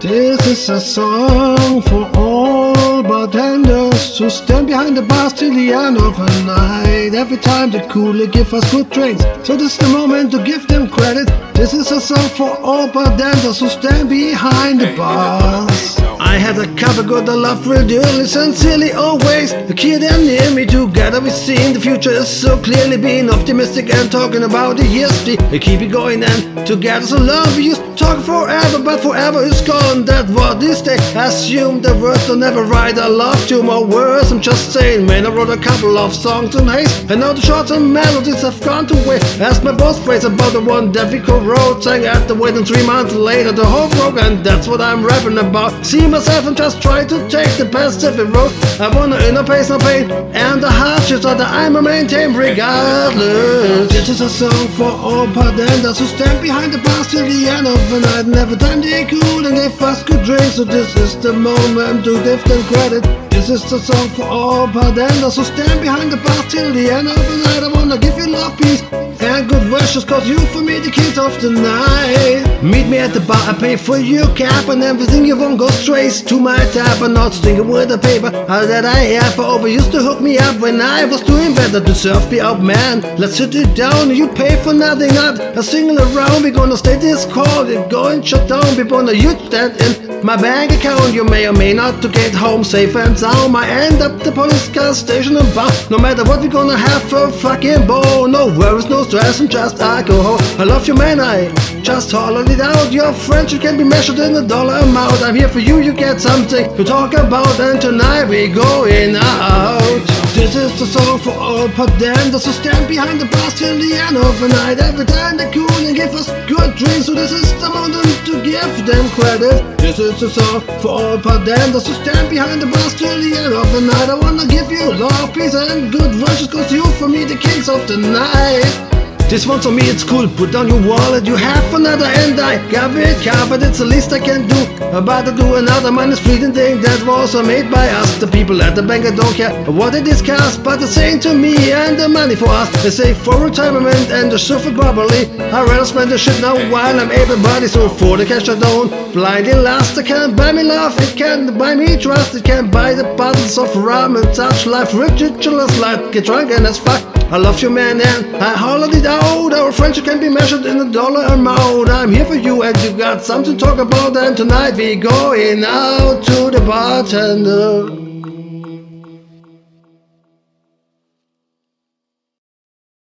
This is a song for all bartenders to stand behind the bars till the end of the night. Every time the cooler give us good drinks, so this is the moment to give them credit. This is a song for all bartenders who stand behind the bars. I had a cup of good, I love real dearly, sincerely always. The kid and near me together, we seen the future is so clearly being optimistic and talking about the history. We keep it going and together so love we used talk forever, but forever is gone. That what this day assume the words don't never write. I love two more words, I'm just saying, man. I wrote a couple of songs in haste, and now the shorts and melodies have gone to waste. Ask my boss phrase about the one that we co-wrote, sang at the wedding three months later, the whole and that's what I'm rapping about. See myself and just try to take the best Pacific road. I wanna inner pace, no pain, and the hardships that I'm a maintain regardless. This is a song for all bartenders who stand behind the bars till the end of the night. Never time they cool and gave us good drinks, so this is the moment to give them credit. This is the song for all bartenders who stand behind the bars till the end of the night. I wanna give you love, peace, and good wishes, cause you for me the kids of the night. Meet me at the bar, I pay for your cap, and everything you want goes straight to my tab. I'm not sticking with the paper how that I have. For over used to hook me up when I was doing better to serve me up, man. Let's sit it down, you pay for nothing, not a single around. We're gonna stay this call, we're going shut down. We wanna use in my bank account. You may or may not to get home safe and sound. I end up the police car station and bar. No matter what, we're gonna have a fucking ball. No worries, no stress, and just alcohol. I love you, man. I just hollered it out. Your friendship can be measured in a dollar amount. I'm here for you, you get something to talk about, and tonight we're going out. This is the song for all pretenders who stand behind the bars till the end of the night. Every time they cool and give us good drinks, so this is the moment to give them credit. This is the song for all pretenders who stand behind the bars till the end of the night. I wanna give you love, peace, and good wishes, cause you for me the kings of the night. This one's on me, it's cool. Put down your wallet, you have another, and I got it covered. It's the least I can do. About to do another minus fleeting thing that was made by us. The people at the bank, I don't care what they discuss, but they're saying to me and the money for us. They save for retirement and the surfer properly. I rather spend the shit now while I'm able bodied. So for the cash I don't blindly last. It can't buy me love, it can't buy me trust. It can't buy the bottles of rum and touch life ridiculous like get drunk and as fuck. I love you, man, and I hollered it out. Our friendship can be measured in a dollar amount. I'm here for you, and you got something to talk about. And tonight we going out to the bartender.